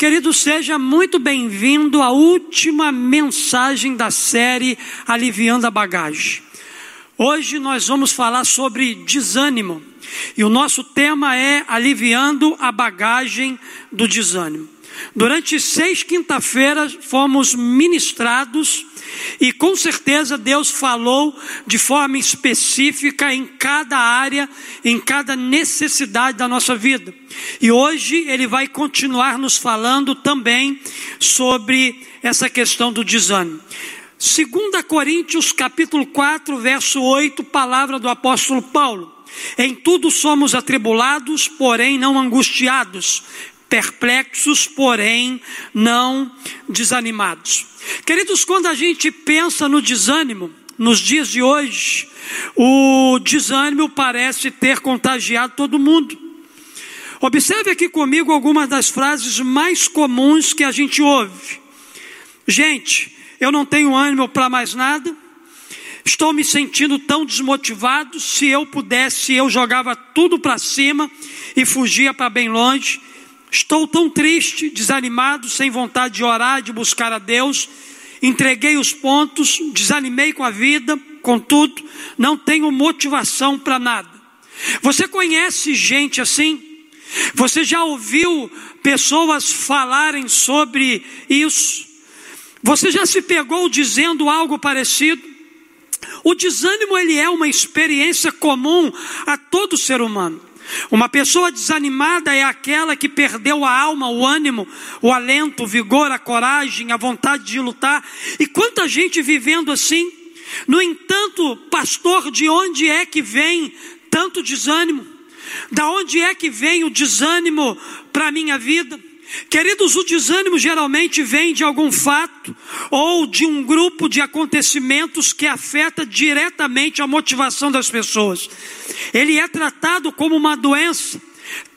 Querido, seja muito bem-vindo à última mensagem da série Aliviando a Bagagem. Hoje nós vamos falar sobre desânimo e o nosso tema é Aliviando a Bagagem do Desânimo. Durante seis quinta-feiras fomos ministrados e com certeza Deus falou de forma específica em cada área, em cada necessidade da nossa vida. E hoje Ele vai continuar nos falando também sobre essa questão do desânimo. 2 Coríntios capítulo 4, verso 8, palavra do apóstolo Paulo. Em tudo somos atribulados, porém não angustiados, perplexos, porém não desanimados. Queridos, quando a gente pensa no desânimo, nos dias de hoje, o desânimo parece ter contagiado todo mundo. Observe aqui comigo algumas das frases mais comuns que a gente ouve. Gente, eu não tenho ânimo para mais nada. Estou me sentindo tão desmotivado. Se eu pudesse, eu jogava tudo para cima e fugia para bem longe. Estou tão triste, desanimado, sem vontade de orar, de buscar a Deus. Entreguei os pontos, desanimei com a vida, contudo, não tenho motivação para nada. Você conhece gente assim? Você já ouviu pessoas falarem sobre isso? Você já se pegou dizendo algo parecido? O desânimo ele é uma experiência comum a todo ser humano. Uma pessoa desanimada é aquela que perdeu a alma, o ânimo, o alento, o vigor, a coragem, a vontade de lutar. E quanta gente vivendo assim. No entanto, pastor, de onde é que vem tanto desânimo? Da onde é que vem o desânimo para a minha vida? Queridos, o desânimo geralmente vem de algum fato ou de um grupo de acontecimentos que afeta diretamente a motivação das pessoas. Ele é tratado como uma doença,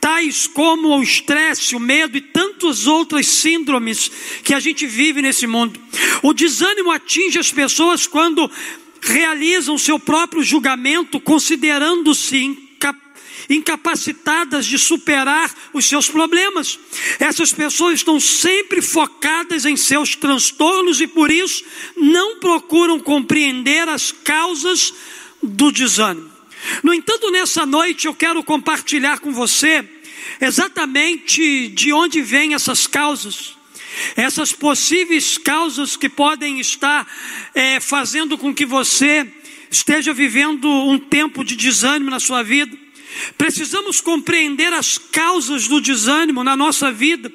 tais como o estresse, o medo e tantas outras síndromes que a gente vive nesse mundo. O desânimo atinge as pessoas quando realizam seu próprio julgamento, considerando-se incapacitadas de superar os seus problemas. Essas pessoas estão sempre focadas em seus transtornos e por isso não procuram compreender as causas do desânimo. No entanto, nessa noite eu quero compartilhar com você exatamente de onde vêm essas causas. Essas possíveis causas que podem estar é, fazendo com que você esteja vivendo um tempo de desânimo na sua vida. Precisamos compreender as causas do desânimo na nossa vida.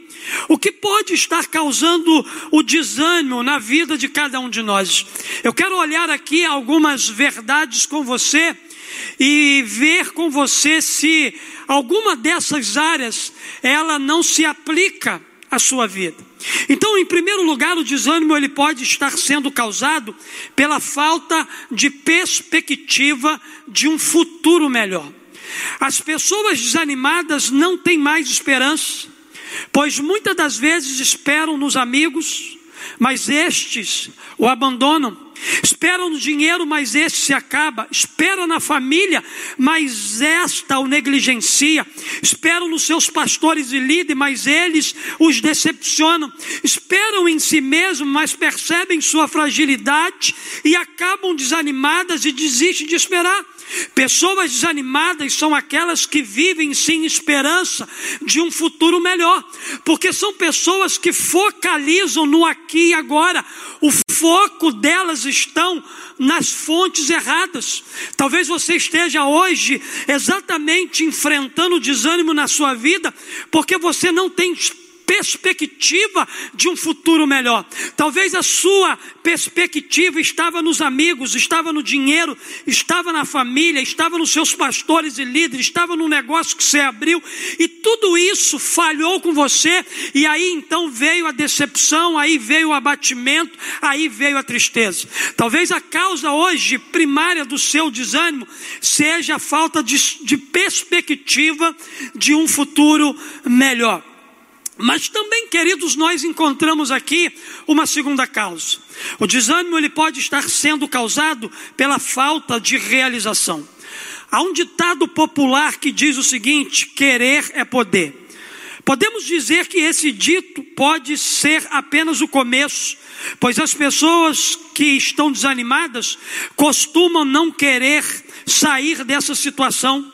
O que pode estar causando o desânimo na vida de cada um de nós? Eu quero olhar aqui algumas verdades com você e ver com você se alguma dessas áreas ela não se aplica à sua vida. Então, em primeiro lugar, o desânimo ele pode estar sendo causado pela falta de perspectiva de um futuro melhor. As pessoas desanimadas não têm mais esperança, pois muitas das vezes esperam nos amigos, mas estes o abandonam. Esperam no dinheiro, mas este se acaba. Esperam na família, mas esta o negligencia. Esperam nos seus pastores e líderes, mas eles os decepcionam. Esperam em si mesmo, mas percebem sua fragilidade e acabam desanimadas e desistem de esperar. Pessoas desanimadas são aquelas que vivem sem esperança de um futuro melhor, porque são pessoas que focalizam no aqui e agora. O foco delas estão nas fontes erradas. Talvez você esteja hoje exatamente enfrentando o desânimo na sua vida, porque você não tem perspectiva de um futuro melhor. Talvez a sua perspectiva estava nos amigos, estava no dinheiro, estava na família, estava nos seus pastores e líderes, estava no negócio que você abriu, e tudo isso falhou com você, e aí então veio a decepção, aí veio o abatimento, aí veio a tristeza. Talvez a causa hoje primária do seu desânimo seja a falta de, de perspectiva de um futuro melhor. Mas também, queridos, nós encontramos aqui uma segunda causa. O desânimo ele pode estar sendo causado pela falta de realização. Há um ditado popular que diz o seguinte: querer é poder. Podemos dizer que esse dito pode ser apenas o começo, pois as pessoas que estão desanimadas costumam não querer sair dessa situação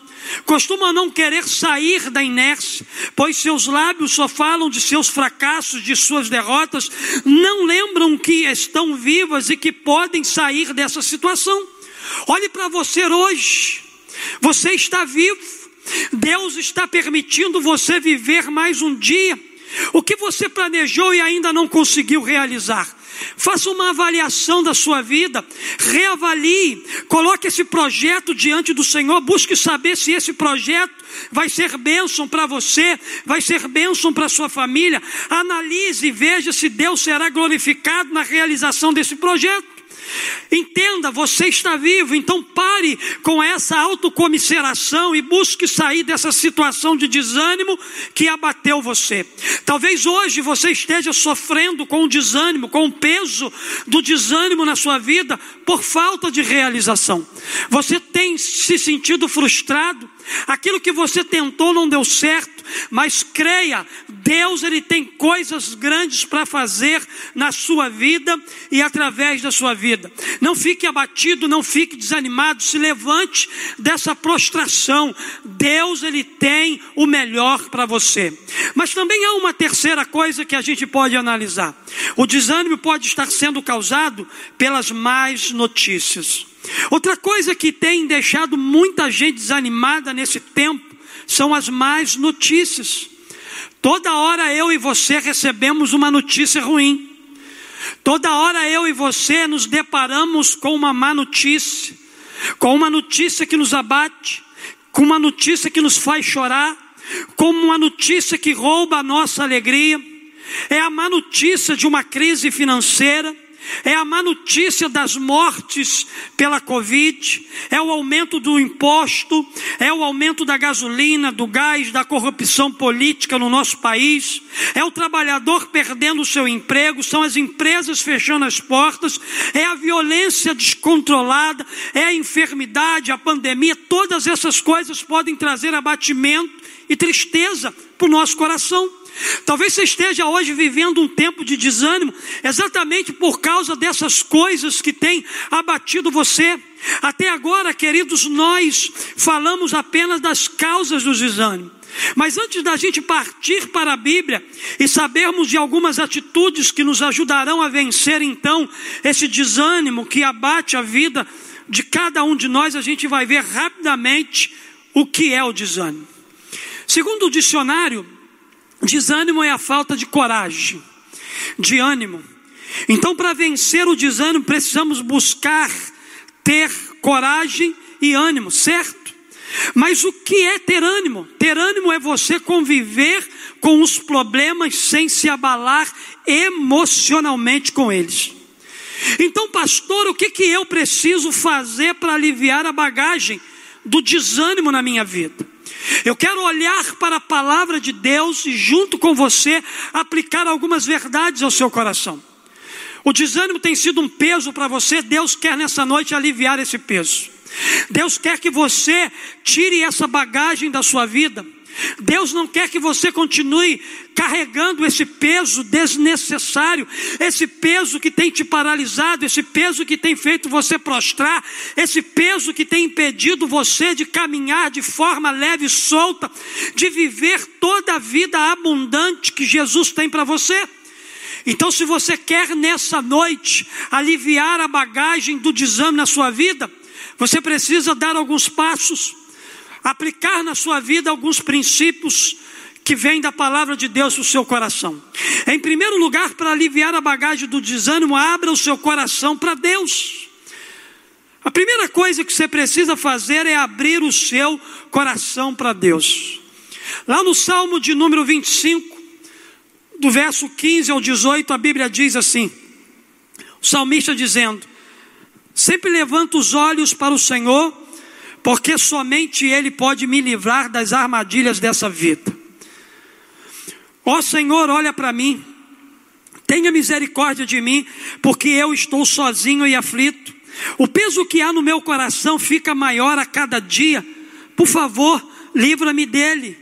costumam não querer sair da inércia, pois seus lábios só falam de seus fracassos, de suas derrotas, não lembram que estão vivas e que podem sair dessa situação. Olhe para você hoje, você está vivo, Deus está permitindo você viver mais um dia. O que você planejou e ainda não conseguiu realizar? Faça uma avaliação da sua vida, reavalie, coloque esse projeto diante do Senhor, busque saber se esse projeto vai ser bênção para você, vai ser bênção para sua família. Analise e veja se Deus será glorificado na realização desse projeto. Entenda, você está vivo, então pare com essa autocomisseração e busque sair dessa situação de desânimo que abateu você. Talvez hoje você esteja sofrendo com o desânimo, com o peso do desânimo na sua vida por falta de realização. Você tem se sentido frustrado, aquilo que você tentou não deu certo mas creia, Deus ele tem coisas grandes para fazer na sua vida e através da sua vida. Não fique abatido, não fique desanimado, se levante dessa prostração. Deus ele tem o melhor para você. Mas também há uma terceira coisa que a gente pode analisar. O desânimo pode estar sendo causado pelas más notícias. Outra coisa que tem deixado muita gente desanimada nesse tempo são as más notícias. Toda hora eu e você recebemos uma notícia ruim. Toda hora eu e você nos deparamos com uma má notícia, com uma notícia que nos abate, com uma notícia que nos faz chorar, com uma notícia que rouba a nossa alegria. É a má notícia de uma crise financeira, é a má notícia das mortes pela Covid, é o aumento do imposto, é o aumento da gasolina, do gás, da corrupção política no nosso país, é o trabalhador perdendo o seu emprego, são as empresas fechando as portas, é a violência descontrolada, é a enfermidade, a pandemia, todas essas coisas podem trazer abatimento e tristeza para o nosso coração. Talvez você esteja hoje vivendo um tempo de desânimo, exatamente por causa dessas coisas que têm abatido você. Até agora, queridos, nós falamos apenas das causas do desânimo. Mas antes da gente partir para a Bíblia e sabermos de algumas atitudes que nos ajudarão a vencer então esse desânimo que abate a vida de cada um de nós, a gente vai ver rapidamente o que é o desânimo. Segundo o dicionário, Desânimo é a falta de coragem, de ânimo. Então, para vencer o desânimo, precisamos buscar ter coragem e ânimo, certo? Mas o que é ter ânimo? Ter ânimo é você conviver com os problemas sem se abalar emocionalmente com eles. Então, pastor, o que, que eu preciso fazer para aliviar a bagagem do desânimo na minha vida? Eu quero olhar para a palavra de Deus e, junto com você, aplicar algumas verdades ao seu coração. O desânimo tem sido um peso para você, Deus quer nessa noite aliviar esse peso. Deus quer que você tire essa bagagem da sua vida. Deus não quer que você continue carregando esse peso desnecessário, esse peso que tem te paralisado, esse peso que tem feito você prostrar, esse peso que tem impedido você de caminhar de forma leve e solta, de viver toda a vida abundante que Jesus tem para você. Então, se você quer nessa noite aliviar a bagagem do desame na sua vida, você precisa dar alguns passos aplicar na sua vida alguns princípios que vêm da palavra de Deus para o seu coração. Em primeiro lugar, para aliviar a bagagem do desânimo, abra o seu coração para Deus. A primeira coisa que você precisa fazer é abrir o seu coração para Deus. Lá no Salmo de número 25, do verso 15 ao 18, a Bíblia diz assim: o salmista dizendo: Sempre levanto os olhos para o Senhor porque somente Ele pode me livrar das armadilhas dessa vida. Ó Senhor, olha para mim, tenha misericórdia de mim, porque eu estou sozinho e aflito. O peso que há no meu coração fica maior a cada dia. Por favor, livra-me dele.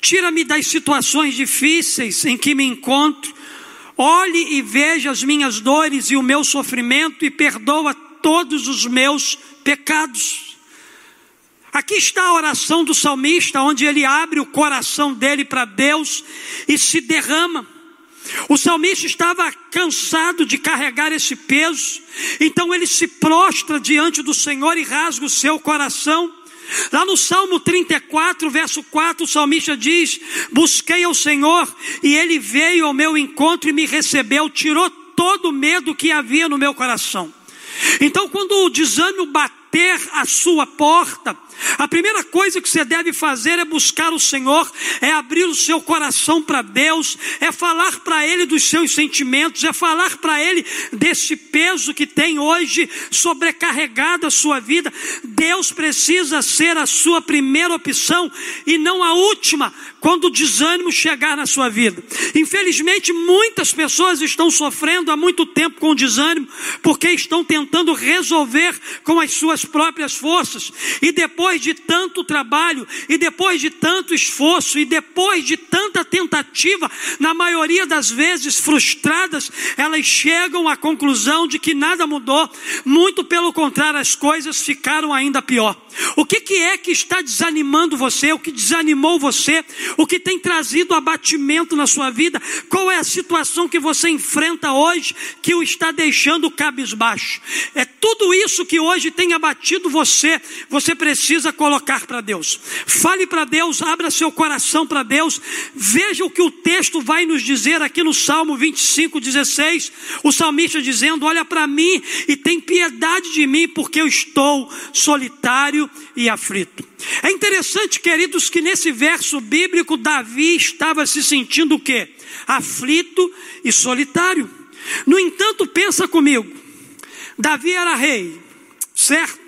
tira-me das situações difíceis em que me encontro, olhe e veja as minhas dores e o meu sofrimento e perdoa todos os meus pecados. Aqui está a oração do salmista, onde ele abre o coração dele para Deus e se derrama. O salmista estava cansado de carregar esse peso, então ele se prostra diante do Senhor e rasga o seu coração. Lá no Salmo 34, verso 4, o salmista diz: Busquei ao Senhor e ele veio ao meu encontro e me recebeu, tirou todo o medo que havia no meu coração. Então, quando o desânimo bater a sua porta, a primeira coisa que você deve fazer é buscar o Senhor, é abrir o seu coração para Deus, é falar para Ele dos seus sentimentos, é falar para Ele desse peso que tem hoje sobrecarregado a sua vida. Deus precisa ser a sua primeira opção e não a última quando o desânimo chegar na sua vida. Infelizmente, muitas pessoas estão sofrendo há muito tempo com o desânimo porque estão tentando resolver com as suas próprias forças e depois depois de tanto trabalho, e depois de tanto esforço, e depois de tanta tentativa, na maioria das vezes frustradas, elas chegam à conclusão de que nada mudou, muito pelo contrário, as coisas ficaram ainda pior. O que, que é que está desanimando você? O que desanimou você? O que tem trazido abatimento na sua vida? Qual é a situação que você enfrenta hoje que o está deixando cabisbaixo? É tudo isso que hoje tem abatido você. Você precisa precisa colocar para Deus. Fale para Deus, abra seu coração para Deus. Veja o que o texto vai nos dizer aqui no Salmo 25, 16. O salmista dizendo: Olha para mim e tem piedade de mim, porque eu estou solitário e aflito. É interessante, queridos, que nesse verso bíblico Davi estava se sentindo o quê? Aflito e solitário. No entanto, pensa comigo. Davi era rei, certo?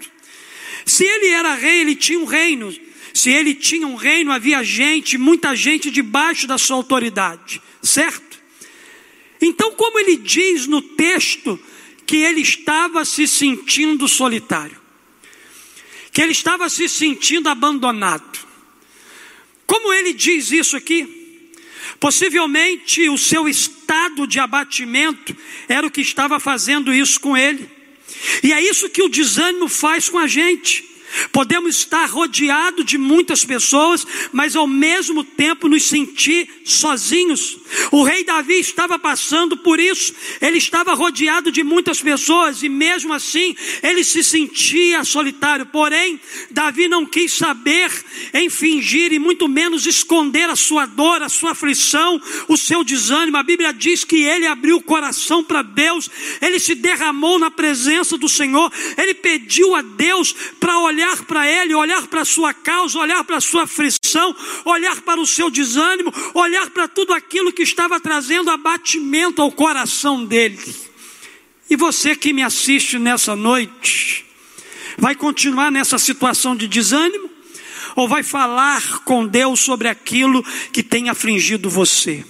Se ele era rei, ele tinha um reino. Se ele tinha um reino, havia gente, muita gente debaixo da sua autoridade, certo? Então, como ele diz no texto que ele estava se sentindo solitário, que ele estava se sentindo abandonado. Como ele diz isso aqui? Possivelmente o seu estado de abatimento era o que estava fazendo isso com ele. E é isso que o desânimo faz com a gente. Podemos estar rodeados de muitas pessoas, mas ao mesmo tempo nos sentir sozinhos. O rei Davi estava passando por isso, ele estava rodeado de muitas pessoas e mesmo assim ele se sentia solitário. Porém, Davi não quis saber em fingir e muito menos esconder a sua dor, a sua aflição, o seu desânimo. A Bíblia diz que ele abriu o coração para Deus, ele se derramou na presença do Senhor, ele pediu a Deus para olhar olhar para ele, olhar para a sua causa, olhar para a sua aflição, olhar para o seu desânimo, olhar para tudo aquilo que estava trazendo abatimento ao coração dele. E você que me assiste nessa noite, vai continuar nessa situação de desânimo? Ou vai falar com Deus sobre aquilo que tem afligido você?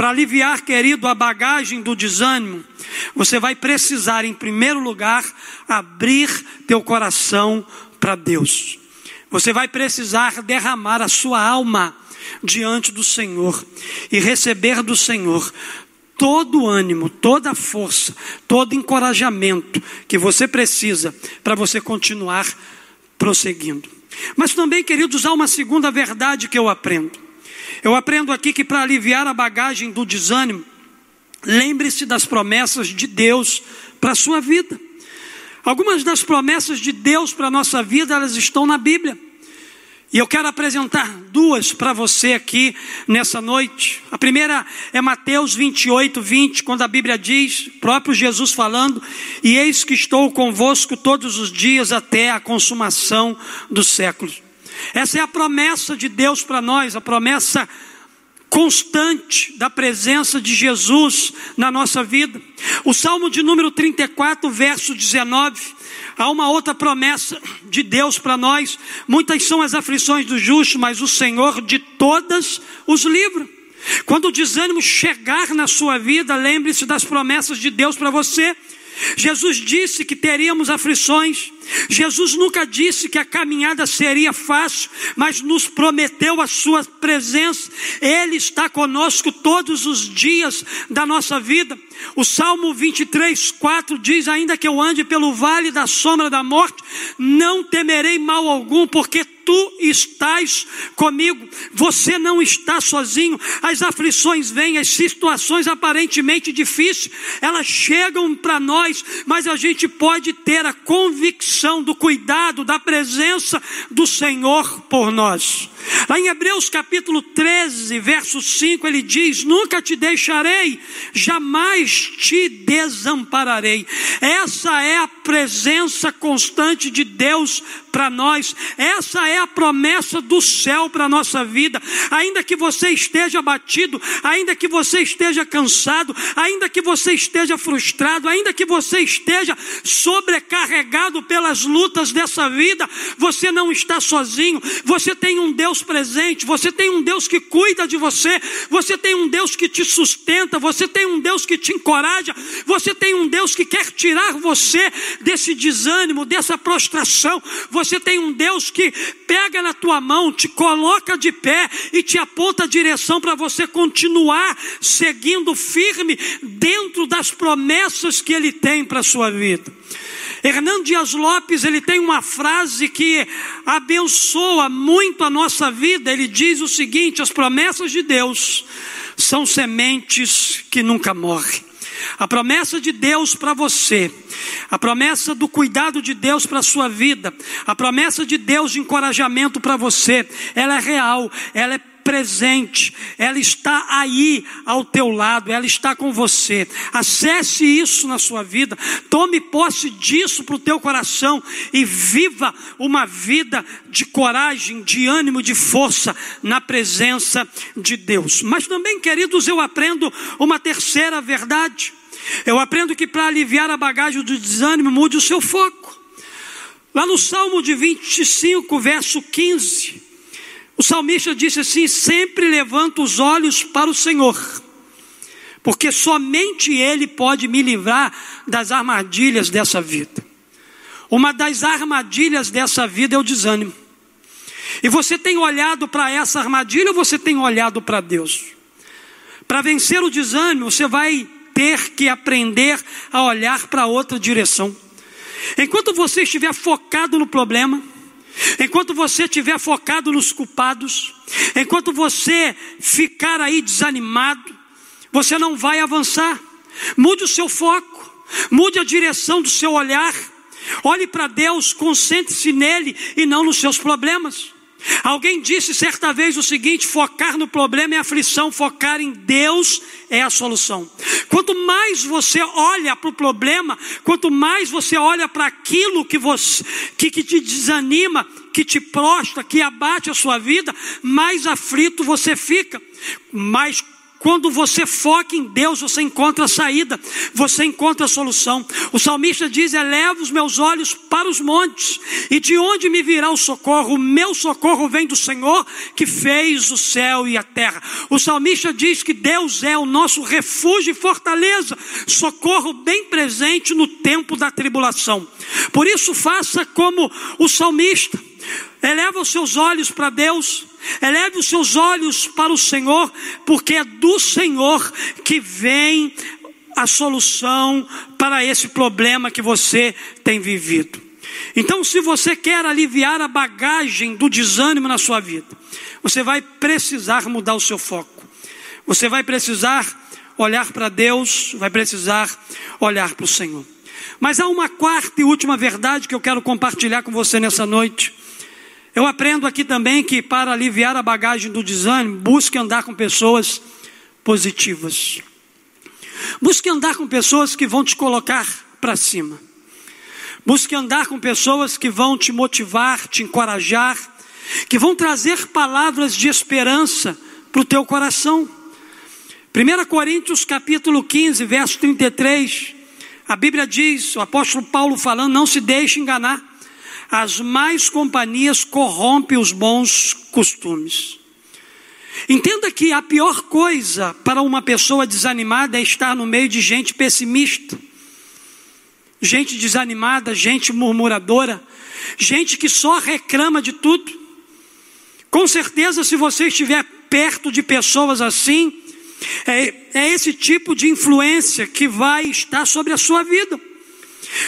Para aliviar, querido, a bagagem do desânimo, você vai precisar, em primeiro lugar, abrir teu coração para Deus. Você vai precisar derramar a sua alma diante do Senhor e receber do Senhor todo o ânimo, toda a força, todo encorajamento que você precisa para você continuar prosseguindo. Mas também, queridos, há uma segunda verdade que eu aprendo. Eu aprendo aqui que para aliviar a bagagem do desânimo, lembre-se das promessas de Deus para a sua vida. Algumas das promessas de Deus para a nossa vida, elas estão na Bíblia. E eu quero apresentar duas para você aqui nessa noite. A primeira é Mateus 28, 20, quando a Bíblia diz, próprio Jesus falando: E eis que estou convosco todos os dias até a consumação dos séculos. Essa é a promessa de Deus para nós, a promessa constante da presença de Jesus na nossa vida. O Salmo de número 34, verso 19, há uma outra promessa de Deus para nós. Muitas são as aflições do justo, mas o Senhor de todas os livra. Quando o desânimo chegar na sua vida, lembre-se das promessas de Deus para você. Jesus disse que teríamos aflições, Jesus nunca disse que a caminhada seria fácil, mas nos prometeu a sua presença. Ele está conosco todos os dias da nossa vida. O Salmo 23, 4 diz: Ainda que eu ande pelo vale da sombra da morte, não temerei mal algum, porque tu estás comigo, você não está sozinho. As aflições vêm, as situações aparentemente difíceis, elas chegam para nós, mas a gente pode ter a convicção do cuidado, da presença do Senhor por nós. Lá em Hebreus capítulo 13, verso 5, ele diz: Nunca te deixarei, jamais te desampararei. Essa é a presença constante de Deus para nós. Essa é a promessa do céu para a nossa vida. Ainda que você esteja abatido, ainda que você esteja cansado, ainda que você esteja frustrado, ainda que você esteja sobrecarregado pelas lutas dessa vida, você não está sozinho. Você tem um Deus presente, você tem um Deus que cuida de você, você tem um Deus que te sustenta, você tem um Deus que te encoraja, você tem um Deus que quer tirar você desse desânimo, dessa prostração. Você tem um Deus que pega na tua mão, te coloca de pé e te aponta a direção para você continuar seguindo firme dentro das promessas que Ele tem para a sua vida. Hernando Dias Lopes, ele tem uma frase que abençoa muito a nossa vida. Ele diz o seguinte: as promessas de Deus são sementes que nunca morrem. A promessa de Deus para você, a promessa do cuidado de Deus para a sua vida, a promessa de Deus de encorajamento para você, ela é real, ela é presente, ela está aí ao teu lado, ela está com você. Acesse isso na sua vida, tome posse disso para o teu coração e viva uma vida de coragem, de ânimo, de força na presença de Deus. Mas também, queridos, eu aprendo uma terceira verdade. Eu aprendo que para aliviar a bagagem do desânimo, mude o seu foco. Lá no Salmo de 25, verso 15, o salmista disse assim: Sempre levanta os olhos para o Senhor, porque somente Ele pode me livrar das armadilhas dessa vida. Uma das armadilhas dessa vida é o desânimo. E você tem olhado para essa armadilha ou você tem olhado para Deus? Para vencer o desânimo, você vai ter que aprender a olhar para outra direção. Enquanto você estiver focado no problema, Enquanto você estiver focado nos culpados, enquanto você ficar aí desanimado, você não vai avançar. Mude o seu foco, mude a direção do seu olhar. Olhe para Deus, concentre-se nele e não nos seus problemas. Alguém disse certa vez o seguinte: focar no problema é aflição, focar em Deus é a solução. Quanto mais você olha para o problema, quanto mais você olha para aquilo que, você, que, que te desanima, que te prostra, que abate a sua vida, mais aflito você fica. Mais quando você foca em Deus, você encontra a saída, você encontra a solução. O salmista diz: Eleva os meus olhos para os montes, e de onde me virá o socorro? O meu socorro vem do Senhor que fez o céu e a terra. O salmista diz que Deus é o nosso refúgio e fortaleza, socorro bem presente no tempo da tribulação. Por isso, faça como o salmista, eleva os seus olhos para Deus Eleve os seus olhos para o Senhor, porque é do Senhor que vem a solução para esse problema que você tem vivido. Então, se você quer aliviar a bagagem do desânimo na sua vida, você vai precisar mudar o seu foco. Você vai precisar olhar para Deus, vai precisar olhar para o Senhor. Mas há uma quarta e última verdade que eu quero compartilhar com você nessa noite. Eu aprendo aqui também que para aliviar a bagagem do desânimo, busque andar com pessoas positivas. Busque andar com pessoas que vão te colocar para cima. Busque andar com pessoas que vão te motivar, te encorajar, que vão trazer palavras de esperança para o teu coração. 1 Coríntios capítulo 15, verso 33, a Bíblia diz, o apóstolo Paulo falando, não se deixe enganar as más companhias corrompem os bons costumes. Entenda que a pior coisa para uma pessoa desanimada é estar no meio de gente pessimista. gente desanimada, gente murmuradora, gente que só reclama de tudo. Com certeza, se você estiver perto de pessoas assim, é, é esse tipo de influência que vai estar sobre a sua vida.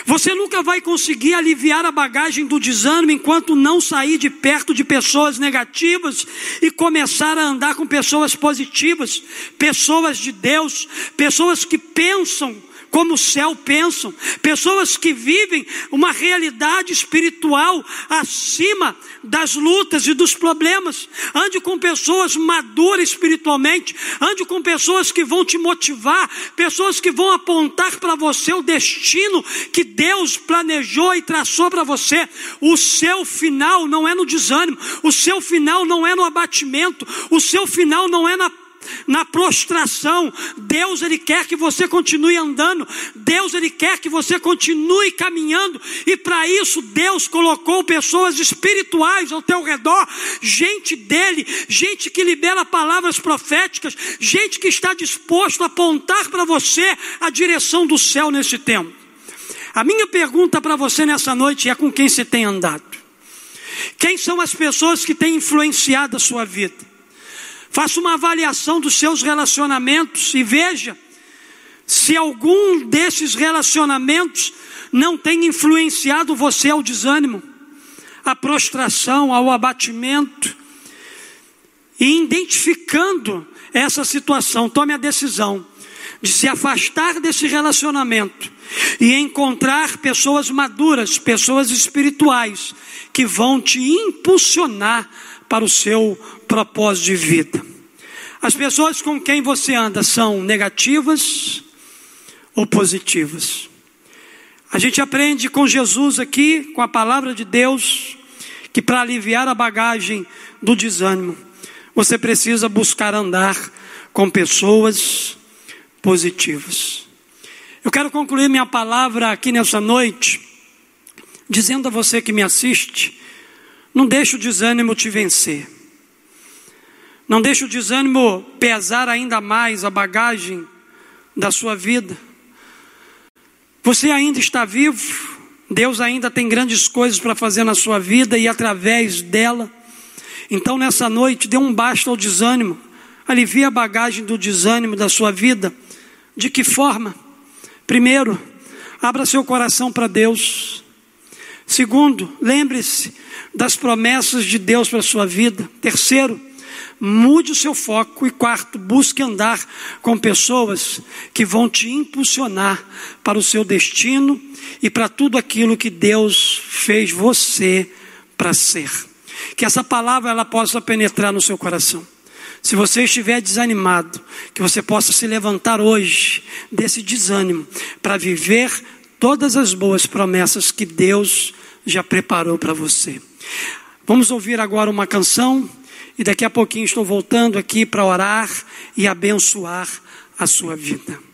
Você nunca vai conseguir aliviar a bagagem do desânimo enquanto não sair de perto de pessoas negativas e começar a andar com pessoas positivas, pessoas de Deus, pessoas que pensam como o céu pensam, pessoas que vivem uma realidade espiritual acima das lutas e dos problemas. Ande com pessoas maduras espiritualmente, ande com pessoas que vão te motivar, pessoas que vão apontar para você o destino que Deus planejou e traçou para você. O seu final não é no desânimo, o seu final não é no abatimento, o seu final não é na na prostração. Deus ele quer que você continue andando. Deus ele quer que você continue caminhando. E para isso Deus colocou pessoas espirituais ao teu redor, gente dele, gente que libera palavras proféticas, gente que está disposto a apontar para você a direção do céu nesse tempo. A minha pergunta para você nessa noite é com quem você tem andado? Quem são as pessoas que têm influenciado a sua vida? Faça uma avaliação dos seus relacionamentos e veja se algum desses relacionamentos não tem influenciado você ao desânimo, à prostração, ao abatimento. E identificando essa situação, tome a decisão de se afastar desse relacionamento e encontrar pessoas maduras, pessoas espirituais, que vão te impulsionar para o seu propósito de vida. As pessoas com quem você anda são negativas ou positivas? A gente aprende com Jesus aqui, com a palavra de Deus, que para aliviar a bagagem do desânimo, você precisa buscar andar com pessoas positivas. Eu quero concluir minha palavra aqui nessa noite, dizendo a você que me assiste, não deixe o desânimo te vencer. Não deixe o desânimo pesar ainda mais a bagagem da sua vida. Você ainda está vivo, Deus ainda tem grandes coisas para fazer na sua vida e através dela. Então, nessa noite, dê um basta ao desânimo, alivie a bagagem do desânimo da sua vida. De que forma? Primeiro, abra seu coração para Deus. Segundo, lembre-se das promessas de Deus para a sua vida. Terceiro, mude o seu foco. E quarto, busque andar com pessoas que vão te impulsionar para o seu destino e para tudo aquilo que Deus fez você para ser. Que essa palavra ela possa penetrar no seu coração. Se você estiver desanimado, que você possa se levantar hoje desse desânimo para viver todas as boas promessas que Deus já preparou para você. Vamos ouvir agora uma canção e daqui a pouquinho estou voltando aqui para orar e abençoar a sua vida.